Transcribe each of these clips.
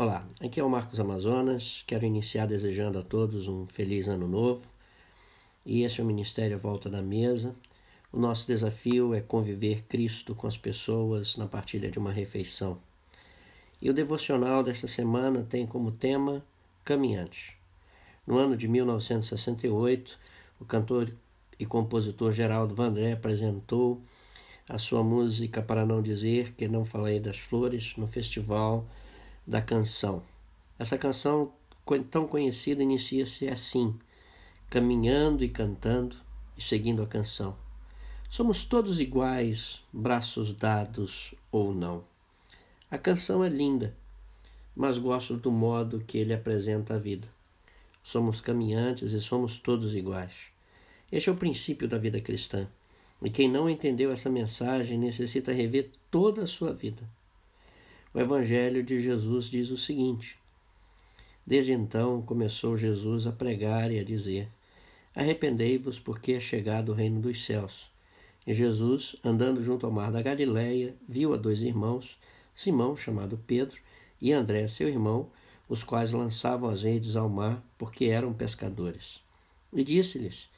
Olá, aqui é o Marcos Amazonas. Quero iniciar desejando a todos um feliz ano novo. E este é o Ministério Volta da Mesa. O nosso desafio é conviver Cristo com as pessoas na partilha de uma refeição. E o devocional desta semana tem como tema Caminhantes. No ano de 1968, o cantor e compositor Geraldo Vandré apresentou a sua música Para Não Dizer Que Não Falei das Flores no festival da canção. Essa canção tão conhecida inicia-se assim, caminhando e cantando e seguindo a canção. Somos todos iguais, braços dados ou não. A canção é linda, mas gosto do modo que ele apresenta a vida. Somos caminhantes e somos todos iguais. Este é o princípio da vida cristã. E quem não entendeu essa mensagem necessita rever toda a sua vida. O Evangelho de Jesus diz o seguinte: Desde então começou Jesus a pregar e a dizer: Arrependei-vos, porque é chegado o reino dos céus. E Jesus, andando junto ao mar da Galiléia, viu a dois irmãos, Simão, chamado Pedro, e André, seu irmão, os quais lançavam as redes ao mar, porque eram pescadores. E disse-lhes: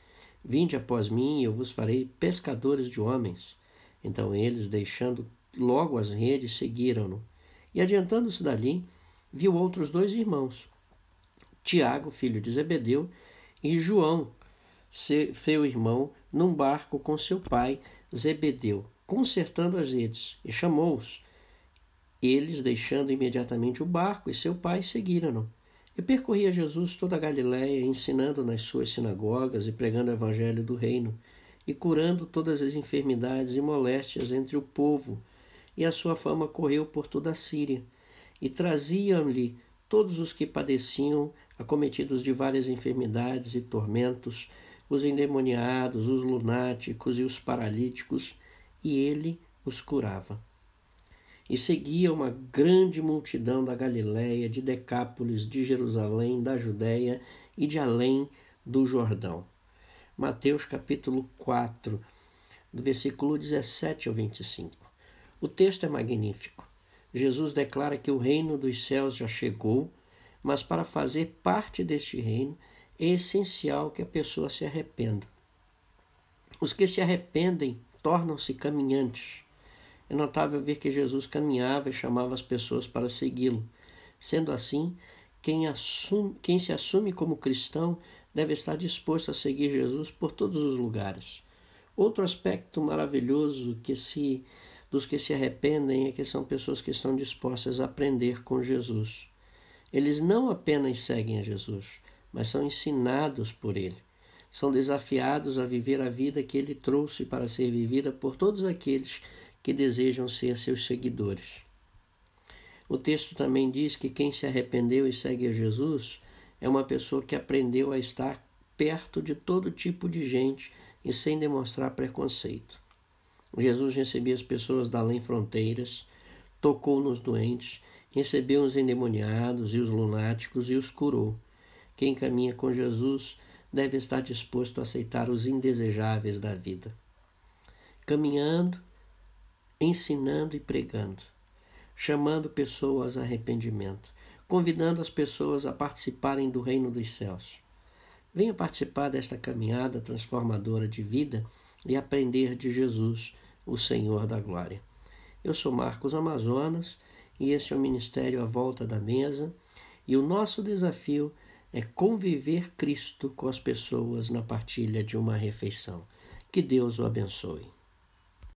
Vinde após mim, e eu vos farei pescadores de homens. Então eles, deixando logo as redes, seguiram-no. E adiantando-se dali, viu outros dois irmãos, Tiago, filho de Zebedeu, e João, seu irmão, num barco com seu pai Zebedeu, consertando as redes, e chamou-os. Eles, deixando imediatamente o barco e seu pai, seguiram-no. E percorria Jesus toda a Galiléia, ensinando nas suas sinagogas e pregando o evangelho do reino, e curando todas as enfermidades e moléstias entre o povo e a sua fama correu por toda a Síria. E traziam-lhe todos os que padeciam, acometidos de várias enfermidades e tormentos, os endemoniados, os lunáticos e os paralíticos, e ele os curava. E seguia uma grande multidão da Galiléia, de Decápolis, de Jerusalém, da Judéia e de além do Jordão. Mateus capítulo 4, do versículo 17 ao 25. O texto é magnífico. Jesus declara que o reino dos céus já chegou, mas para fazer parte deste reino é essencial que a pessoa se arrependa. Os que se arrependem tornam-se caminhantes. É notável ver que Jesus caminhava e chamava as pessoas para segui-lo. Sendo assim, quem, assume, quem se assume como cristão deve estar disposto a seguir Jesus por todos os lugares. Outro aspecto maravilhoso que se dos que se arrependem é que são pessoas que estão dispostas a aprender com Jesus. Eles não apenas seguem a Jesus, mas são ensinados por ele. São desafiados a viver a vida que ele trouxe para ser vivida por todos aqueles que desejam ser seus seguidores. O texto também diz que quem se arrependeu e segue a Jesus é uma pessoa que aprendeu a estar perto de todo tipo de gente e sem demonstrar preconceito. Jesus recebia as pessoas da além fronteiras, tocou nos doentes, recebeu os endemoniados e os lunáticos e os curou. Quem caminha com Jesus deve estar disposto a aceitar os indesejáveis da vida. Caminhando, ensinando e pregando, chamando pessoas a arrependimento, convidando as pessoas a participarem do reino dos céus. Venha participar desta caminhada transformadora de vida e aprender de Jesus, o Senhor da Glória. Eu sou Marcos Amazonas e este é o Ministério à Volta da Mesa e o nosso desafio é conviver Cristo com as pessoas na partilha de uma refeição. Que Deus o abençoe.